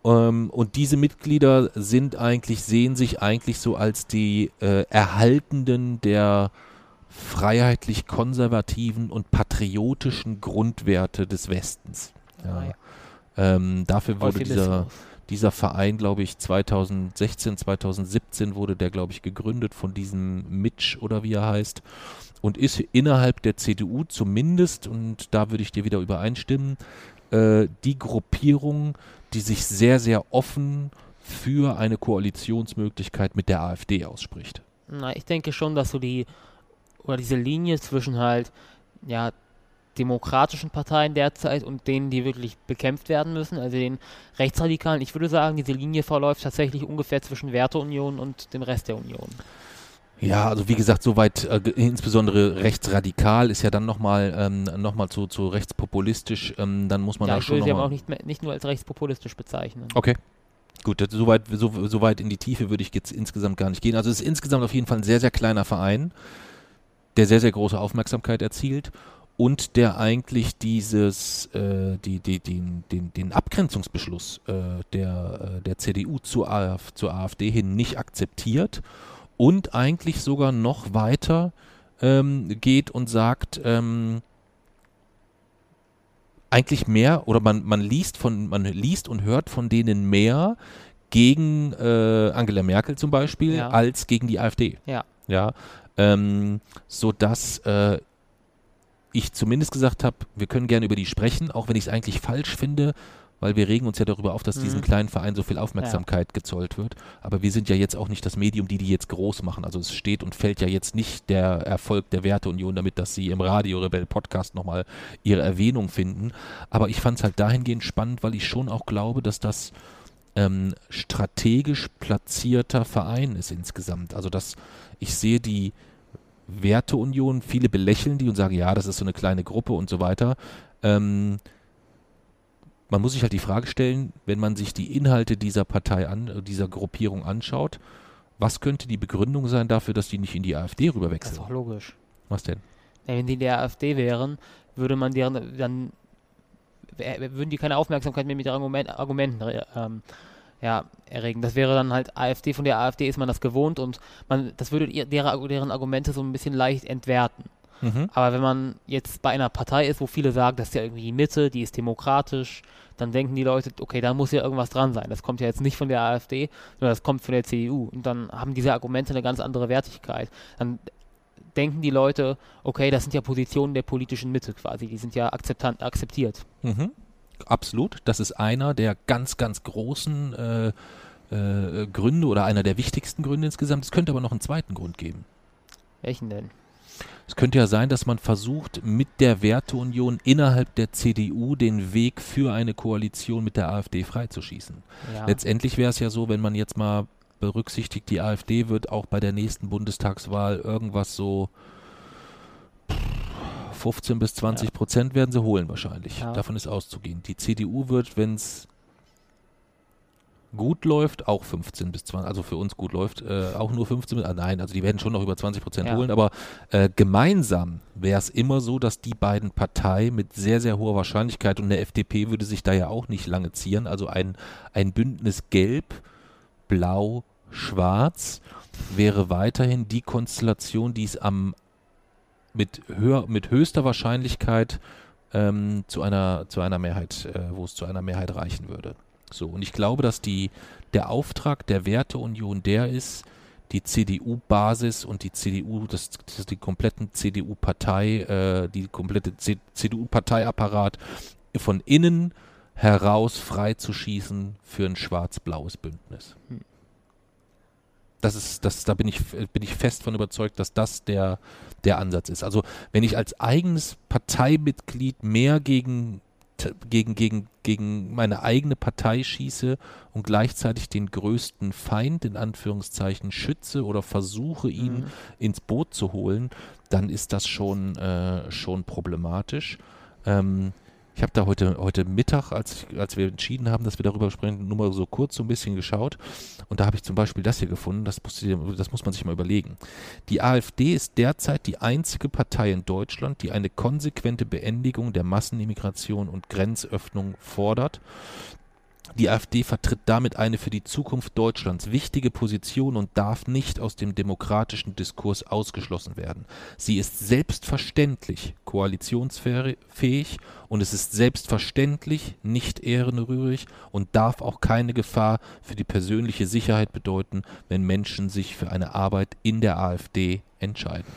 Ähm, und diese Mitglieder sind eigentlich, sehen sich eigentlich so als die äh, Erhaltenden der freiheitlich-konservativen und patriotischen Grundwerte des Westens. Ja. Ja. Ähm, dafür wurde dieser, dieser Verein, glaube ich, 2016, 2017 wurde der, glaube ich, gegründet von diesem Mitsch oder wie er heißt und ist innerhalb der CDU zumindest, und da würde ich dir wieder übereinstimmen, äh, die Gruppierung, die sich sehr, sehr offen für eine Koalitionsmöglichkeit mit der AfD ausspricht. Na, ich denke schon, dass so die oder diese Linie zwischen halt ja demokratischen Parteien derzeit und denen, die wirklich bekämpft werden müssen, also den Rechtsradikalen, ich würde sagen, diese Linie verläuft tatsächlich ungefähr zwischen Werteunion und dem Rest der Union. Ja, also wie gesagt, soweit äh, insbesondere rechtsradikal ist ja dann nochmal ähm, noch zu, zu rechtspopulistisch, ähm, dann muss man ja, da schon. Ich würde sie aber auch nicht, mehr, nicht nur als rechtspopulistisch bezeichnen. Okay. Gut, so weit, so, so weit in die Tiefe würde ich jetzt insgesamt gar nicht gehen. Also es ist insgesamt auf jeden Fall ein sehr, sehr kleiner Verein, der sehr, sehr große Aufmerksamkeit erzielt und der eigentlich dieses, äh, die, die, die, den, den Abgrenzungsbeschluss äh, der, äh, der CDU zur, AF, zur AfD hin nicht akzeptiert und eigentlich sogar noch weiter ähm, geht und sagt, ähm, eigentlich mehr oder man, man liest von man liest und hört von denen mehr gegen äh, Angela Merkel zum Beispiel ja. als gegen die AfD. Ja. Ja. Ähm, so dass äh, ich zumindest gesagt habe, wir können gerne über die sprechen, auch wenn ich es eigentlich falsch finde, weil wir regen uns ja darüber auf, dass mhm. diesem kleinen Verein so viel Aufmerksamkeit ja. gezollt wird. Aber wir sind ja jetzt auch nicht das Medium, die die jetzt groß machen. Also es steht und fällt ja jetzt nicht der Erfolg der Werteunion damit, dass sie im Radio Rebell Podcast nochmal ihre Erwähnung finden. Aber ich fand es halt dahingehend spannend, weil ich schon auch glaube, dass das ähm, strategisch platzierter Verein ist insgesamt. Also dass ich sehe die Werteunion, viele belächeln die und sagen, ja, das ist so eine kleine Gruppe und so weiter. Ähm, man muss sich halt die Frage stellen, wenn man sich die Inhalte dieser Partei an, dieser Gruppierung anschaut, was könnte die Begründung sein dafür, dass die nicht in die AfD rüberwechseln? Das ist doch logisch. Was denn? Wenn die in der AfD wären, würde man deren dann würden die keine Aufmerksamkeit mehr mit ihren Argument, Argumenten ähm, ja, erregen. Das wäre dann halt AfD, von der AfD ist man das gewohnt und man, das würde deren, deren Argumente so ein bisschen leicht entwerten. Mhm. Aber wenn man jetzt bei einer Partei ist, wo viele sagen, das ist ja irgendwie die Mitte, die ist demokratisch, dann denken die Leute, okay, da muss ja irgendwas dran sein. Das kommt ja jetzt nicht von der AfD, sondern das kommt von der CDU. Und dann haben diese Argumente eine ganz andere Wertigkeit. Dann denken die Leute, okay, das sind ja Positionen der politischen Mitte quasi, die sind ja akzeptant, akzeptiert. Mhm. Absolut. Das ist einer der ganz, ganz großen äh, äh, Gründe oder einer der wichtigsten Gründe insgesamt. Es könnte aber noch einen zweiten Grund geben. Welchen denn? Es könnte ja sein, dass man versucht, mit der Werteunion innerhalb der CDU den Weg für eine Koalition mit der AfD freizuschießen. Ja. Letztendlich wäre es ja so, wenn man jetzt mal berücksichtigt, die AfD wird auch bei der nächsten Bundestagswahl irgendwas so 15 bis 20 ja. Prozent werden sie holen wahrscheinlich. Ja. Davon ist auszugehen. Die CDU wird, wenn es gut läuft, auch 15 bis 20, also für uns gut läuft, äh, auch nur 15 bis, ah, nein, also die werden schon noch über 20 Prozent ja. holen, aber äh, gemeinsam wäre es immer so, dass die beiden Parteien mit sehr, sehr hoher Wahrscheinlichkeit und der FDP würde sich da ja auch nicht lange zieren, also ein, ein Bündnis Gelb, Blau, Schwarz wäre weiterhin die Konstellation, die es am mit, höher, mit höchster Wahrscheinlichkeit ähm, zu einer zu einer Mehrheit, äh, wo es zu einer Mehrheit reichen würde. So, und ich glaube, dass die, der Auftrag der Werteunion der ist, die CDU-Basis und die CDU, das, das die kompletten CDU-Partei, äh, die komplette CDU-Parteiapparat von innen heraus freizuschießen für ein schwarz-blaues Bündnis. Hm. Das ist, das, da bin ich, bin ich fest von überzeugt, dass das der, der Ansatz ist. Also wenn ich als eigenes Parteimitglied mehr gegen gegen, gegen, gegen meine eigene Partei schieße und gleichzeitig den größten Feind in Anführungszeichen schütze oder versuche, ihn mhm. ins Boot zu holen, dann ist das schon, äh, schon problematisch. Ähm, ich habe da heute, heute Mittag, als, als wir entschieden haben, dass wir darüber sprechen, nur mal so kurz so ein bisschen geschaut. Und da habe ich zum Beispiel das hier gefunden, das, muss, das muss man sich mal überlegen. Die AfD ist derzeit die einzige Partei in Deutschland, die eine konsequente Beendigung der Massenimmigration und Grenzöffnung fordert. Die AfD vertritt damit eine für die Zukunft Deutschlands wichtige Position und darf nicht aus dem demokratischen Diskurs ausgeschlossen werden. Sie ist selbstverständlich koalitionsfähig und es ist selbstverständlich nicht ehrenrührig und darf auch keine Gefahr für die persönliche Sicherheit bedeuten, wenn Menschen sich für eine Arbeit in der AfD entscheiden.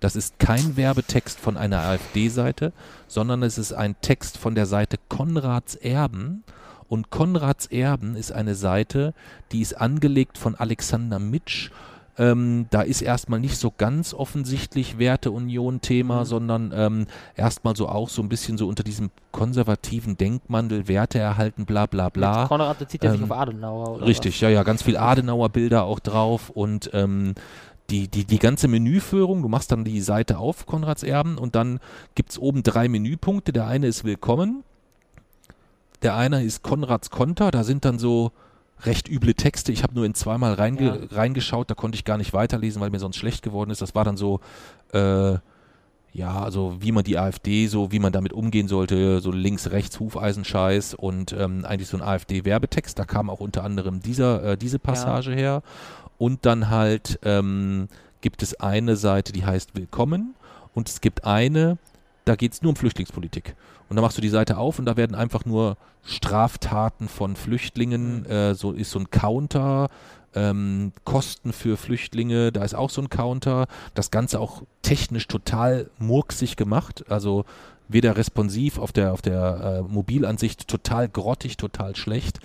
Das ist kein Werbetext von einer AfD-Seite, sondern es ist ein Text von der Seite Konrads Erben und Konrads Erben ist eine Seite, die ist angelegt von Alexander Mitsch. Ähm, da ist erstmal nicht so ganz offensichtlich Werteunion-Thema, mhm. sondern ähm, erstmal so auch so ein bisschen so unter diesem konservativen Denkmantel, Werte erhalten, bla bla bla. Jetzt Konrad bezieht ja ähm, sich auf Adenauer, oder? Richtig, was? ja, ja, ganz viel Adenauer-Bilder auch drauf und ähm, die, die, die ganze Menüführung, du machst dann die Seite auf, Konrads Erben, und dann gibt es oben drei Menüpunkte. Der eine ist Willkommen, der eine ist Konrads Konter, da sind dann so recht üble Texte. Ich habe nur in zweimal reinge ja. reingeschaut, da konnte ich gar nicht weiterlesen, weil mir sonst schlecht geworden ist. Das war dann so, äh, ja, also wie man die AfD so, wie man damit umgehen sollte, so links, rechts, Hufeisenscheiß und ähm, eigentlich so ein AfD-Werbetext. Da kam auch unter anderem dieser, äh, diese Passage ja. her. Und dann halt ähm, gibt es eine Seite, die heißt Willkommen und es gibt eine, da geht es nur um Flüchtlingspolitik. Und dann machst du die Seite auf und da werden einfach nur Straftaten von Flüchtlingen, mhm. äh, so ist so ein Counter, ähm, Kosten für Flüchtlinge, da ist auch so ein Counter. Das Ganze auch technisch total murksig gemacht, also weder responsiv auf der, auf der äh, Mobilansicht total grottig, total schlecht.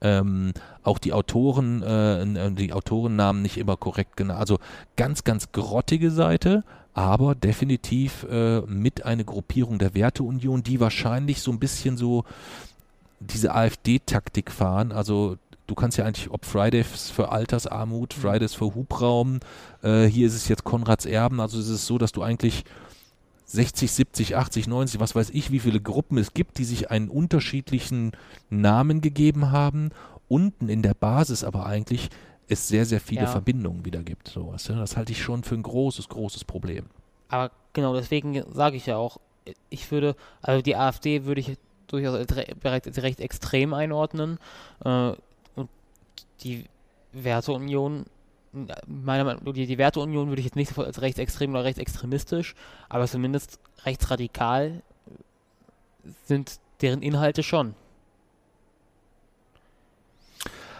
Ähm, auch die Autoren, äh, die Autorennamen nicht immer korrekt genannt. Also ganz, ganz grottige Seite, aber definitiv äh, mit einer Gruppierung der Werteunion, die wahrscheinlich so ein bisschen so diese AfD-Taktik fahren. Also du kannst ja eigentlich, ob Fridays für Altersarmut, mhm. Fridays für Hubraum, äh, hier ist es jetzt Konrads Erben, also es ist so, dass du eigentlich 60, 70, 80, 90, was weiß ich, wie viele Gruppen es gibt, die sich einen unterschiedlichen Namen gegeben haben, unten in der Basis aber eigentlich es sehr, sehr viele ja. Verbindungen wieder gibt. Sowas, ja? Das halte ich schon für ein großes, großes Problem. Aber genau, deswegen sage ich ja auch, ich würde, also die AfD würde ich durchaus als recht extrem einordnen. Äh, und die Werteunion, meiner Meinung nach, die, die Werteunion würde ich jetzt nicht sofort als rechtsextrem oder rechtsextremistisch, aber zumindest rechtsradikal sind deren Inhalte schon.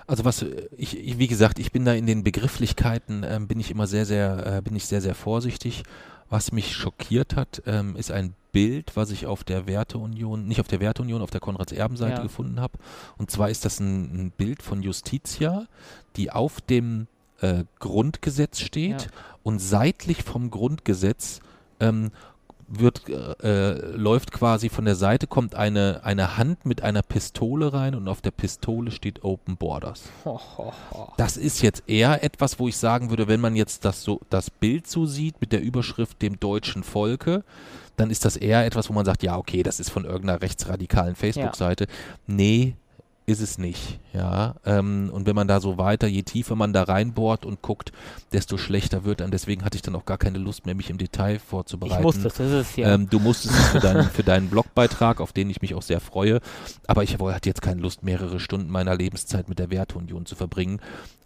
Also was ich, ich, wie gesagt, ich bin da in den Begrifflichkeiten äh, bin ich immer sehr, sehr, äh, bin ich sehr, sehr vorsichtig. Was mich schockiert hat, ähm, ist ein Bild, was ich auf der Werteunion, nicht auf der Werteunion, auf der Konrads-Erben-Seite ja. gefunden habe. Und zwar ist das ein, ein, Bild von Justitia, die auf dem äh, Grundgesetz steht Ja. und seitlich vom Grundgesetz ähm, wird, äh, äh, läuft quasi von der Seite, kommt eine, eine Hand mit einer Pistole rein und auf der Pistole steht Open Borders. Ho, ho, ho. Das ist jetzt eher etwas, wo ich sagen würde, wenn man jetzt das so das Bild so sieht mit der Überschrift dem deutschen Volke, dann ist das eher etwas, wo man sagt, ja, okay, das ist von irgendeiner rechtsradikalen Facebook-Seite. Nee, ist es nicht, ja. Ähm, und wenn man da so weiter, je tiefer man da reinbohrt und guckt, desto schlechter wird dann. Deswegen hatte ich dann auch gar keine Lust mehr, mich im Detail vorzubereiten. Ich muss das, das ist ja. Ähm, du musstest es für deinen, für deinen Blogbeitrag, auf den ich mich auch sehr freue. Aber ich hatte jetzt keine Lust, mehrere Stunden meiner Lebenszeit mit der Werteunion zu verbringen.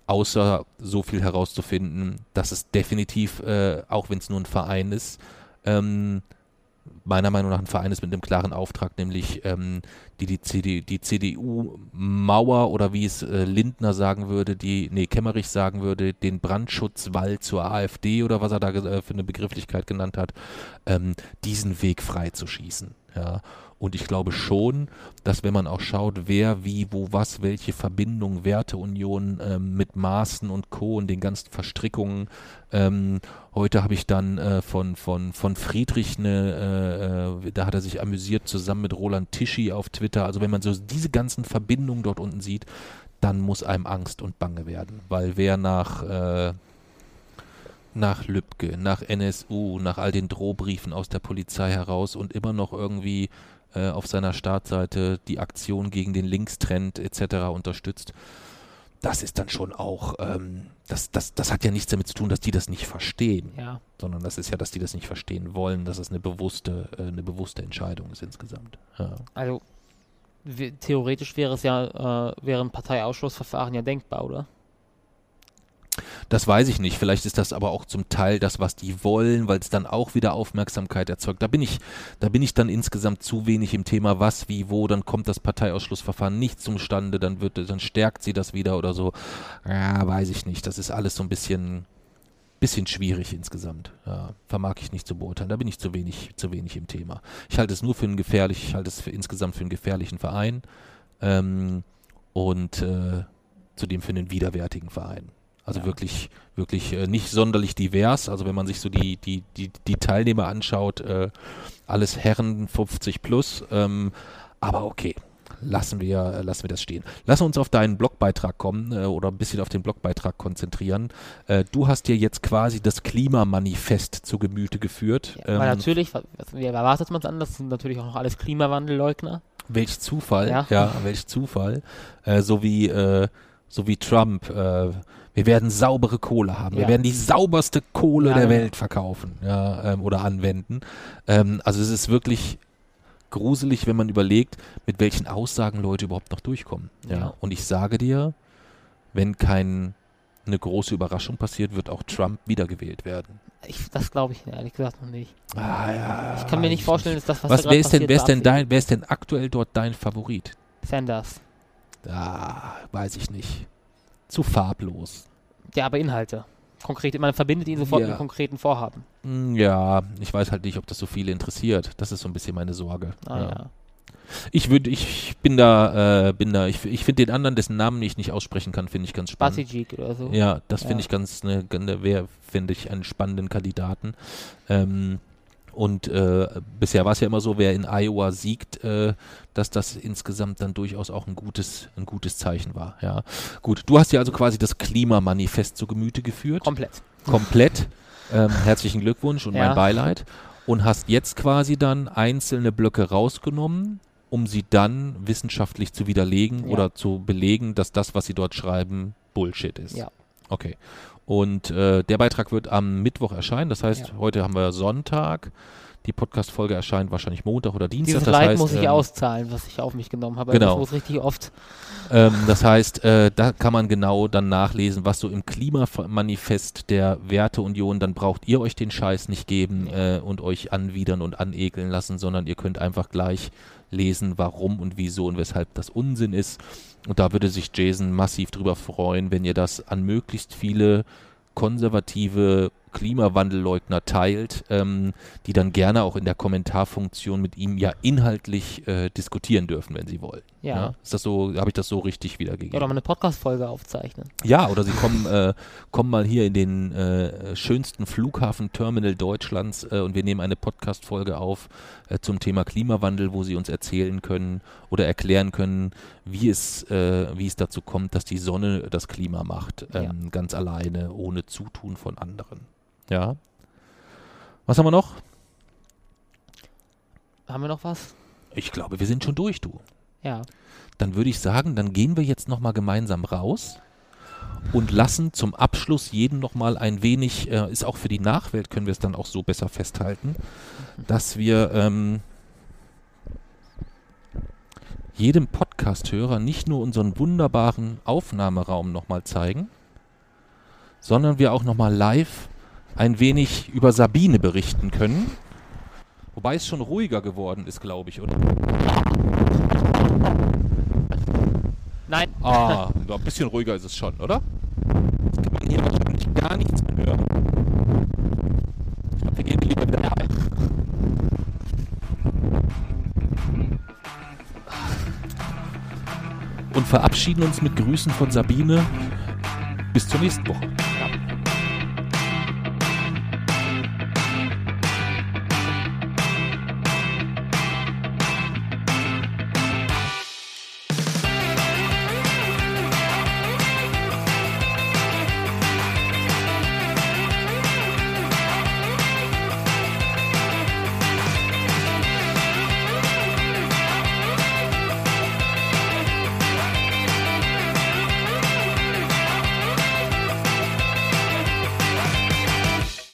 Außer so viel herauszufinden, dass es definitiv, äh, auch wenn es nur ein Verein ist, ähm, meiner Meinung nach ein Verein ist mit einem klaren Auftrag, nämlich ähm, die, die, CD, die CDU-Mauer oder wie es äh, Lindner sagen würde, die, nee, Kemmerich sagen würde, den Brandschutzwall zur AfD oder was er da äh, für eine Begrifflichkeit genannt hat, ähm, diesen Weg frei zu schießen. Ja. Und ich glaube schon, dass wenn man auch schaut, wer, wie, wo, was, welche Verbindung, Werteunion ähm, mit Maßen und Co. und den ganzen Verstrickungen. Ähm, heute habe ich dann äh, von, von, von Friedrich eine, äh, äh, da hat er sich amüsiert zusammen mit Roland Tischi auf Twitter. Also wenn man so diese ganzen Verbindungen dort unten sieht, dann muss einem Angst und Bange werden. Weil wer nach äh, nach Lübcke, nach NSU, nach all den Drohbriefen aus der Polizei heraus und immer noch irgendwie äh, auf seiner Startseite die Aktion gegen den Linkstrend etc. unterstützt. Das ist dann schon auch, ähm, das, das, das hat ja nichts damit zu tun, dass die das nicht verstehen, ja. sondern das ist ja, dass die das nicht verstehen wollen, dass es eine bewusste, äh, eine bewusste Entscheidung ist insgesamt. Ja. Also theoretisch wäre es ja, äh, wäre ein Parteiausschlussverfahren ja denkbar, oder? Das weiß ich nicht. Vielleicht ist das aber auch zum Teil das, was die wollen, weil es dann auch wieder Aufmerksamkeit erzeugt. Da bin ich, da bin ich dann insgesamt zu wenig im Thema was, wie, wo. Dann kommt das Parteiausschlussverfahren nicht zustande, dann wird, dann stärkt sie das wieder oder so. Ja, weiß ich nicht. Das ist alles so ein bisschen, bisschen schwierig insgesamt. Ja, vermag ich nicht zu beurteilen. Da bin ich zu wenig, zu wenig im Thema. Ich halte es nur für einen gefährlich, ich halte es für insgesamt für einen gefährlichen Verein ähm, und äh, zudem für einen widerwärtigen Verein. Also Ja. wirklich, wirklich äh, nicht sonderlich divers. Also wenn man sich so die, die, die, die Teilnehmer anschaut, äh, alles Herren 50 plus. Ähm, aber okay, lassen wir, äh, lassen wir das stehen. Lass uns auf deinen Blogbeitrag kommen äh, oder ein bisschen auf den Blogbeitrag konzentrieren. Äh, du hast dir jetzt quasi das Klimamanifest zu Gemüte geführt. Ja, Ähm, natürlich, wie erwartet man es anders, sind natürlich auch noch alles Klimawandelleugner. Welch Zufall, ja, Ja. welch Zufall. Äh, so wie, äh, so wie Trump. Wir werden saubere Kohle haben. Wir Ja. werden die sauberste Kohle Ja, der. Welt verkaufen, ja, ähm, oder anwenden. Ähm, also es ist wirklich gruselig, wenn man überlegt, mit welchen Aussagen Leute überhaupt noch durchkommen. Ja. Und ich sage dir, wenn kein eine große Überraschung passiert, wird auch Trump wiedergewählt werden. Ich, das glaube ich ehrlich gesagt noch nicht. Ah, ja, Ich kann mir nicht vorstellen, dass das, was, Was, da wer ist denn, passiert, wer ist denn dein, wer ist denn aktuell dort dein Favorit? Sanders. Ah, weiß ich nicht. Zu farblos. Ja, aber Inhalte. Konkret, man verbindet ihn sofort Ja. mit konkreten Vorhaben. Hm, Ja, ich weiß halt nicht, ob das so viele interessiert. Das ist so ein bisschen meine Sorge. Ah, ja. Ich würde, ich bin da, äh, bin da, ich, ich finde den anderen, dessen Namen ich nicht aussprechen kann, finde ich ganz spannend. Basijik oder so. Ja, das Ja. finde ich ganz, ne, ne, wer finde ich einen spannenden Kandidaten. Ähm, und äh, bisher war es ja immer so, wer in Iowa siegt, äh, dass das insgesamt dann durchaus auch ein gutes, ein gutes Zeichen war. Ja, gut. Du hast ja also quasi das Klimamanifest zu Gemüte geführt, Komplett. komplett. Ähm, herzlichen Glückwunsch und mein Ja. Beileid. Und hast jetzt quasi dann einzelne Blöcke rausgenommen, um sie dann wissenschaftlich zu widerlegen Ja. oder zu belegen, dass das, was sie dort schreiben, Bullshit ist. Ja. Okay. Und äh, der Beitrag wird am Mittwoch erscheinen. Das heißt, Ja. heute haben wir Sonntag. Die Podcast-Folge erscheint wahrscheinlich Montag oder Dienstag. Dieses das Leid heißt, muss ich ähm, auszahlen, was ich auf mich genommen habe. Genau. Das muss richtig oft. ähm, das heißt, äh, da kann man genau dann nachlesen, was so im Klimamanifest der Werteunion, dann braucht ihr euch den Scheiß nicht geben äh, und euch anwidern und anekeln lassen, sondern ihr könnt einfach gleich lesen, warum und wieso und weshalb das Unsinn ist. Und da würde sich Jason massiv drüber freuen, wenn ihr das an möglichst viele konservative Klimawandelleugner teilt, ähm, die dann gerne auch in der Kommentarfunktion mit ihm ja inhaltlich äh, diskutieren dürfen, wenn sie wollen. Ja. ja? Ist das so, habe ich das so richtig wiedergegeben? Oder mal eine Podcast-Folge aufzeichnen. Ja, oder sie kommen, äh, kommen mal hier in den äh, schönsten Flughafenterminal Deutschlands äh, und wir nehmen eine Podcast-Folge auf äh, zum Thema Klimawandel, wo sie uns erzählen können oder erklären können, wie es, äh, wie es dazu kommt, dass die Sonne das Klima macht, ähm, Ja. ganz alleine, ohne Zutun von anderen. Ja. Was haben wir noch? Haben wir noch was? Ich glaube, wir sind schon durch, du. Ja. Dann würde ich sagen, dann gehen wir jetzt nochmal gemeinsam raus und lassen zum Abschluss jeden nochmal ein wenig, äh, ist auch für die Nachwelt, können wir es dann auch so besser festhalten, dass wir ähm, jedem Podcast-Hörer nicht nur unseren wunderbaren Aufnahmeraum nochmal zeigen, sondern wir auch nochmal live ein wenig über Sabine berichten können. Wobei es schon ruhiger geworden ist, glaube ich, oder? Nein. Ah, ein bisschen ruhiger ist es schon, oder? Jetzt kann man hier wahrscheinlich gar nichts mehr hören. Ich glaube, wir gehen lieber wieder rein. Und verabschieden uns mit Grüßen von Sabine. Bis zur nächsten Woche.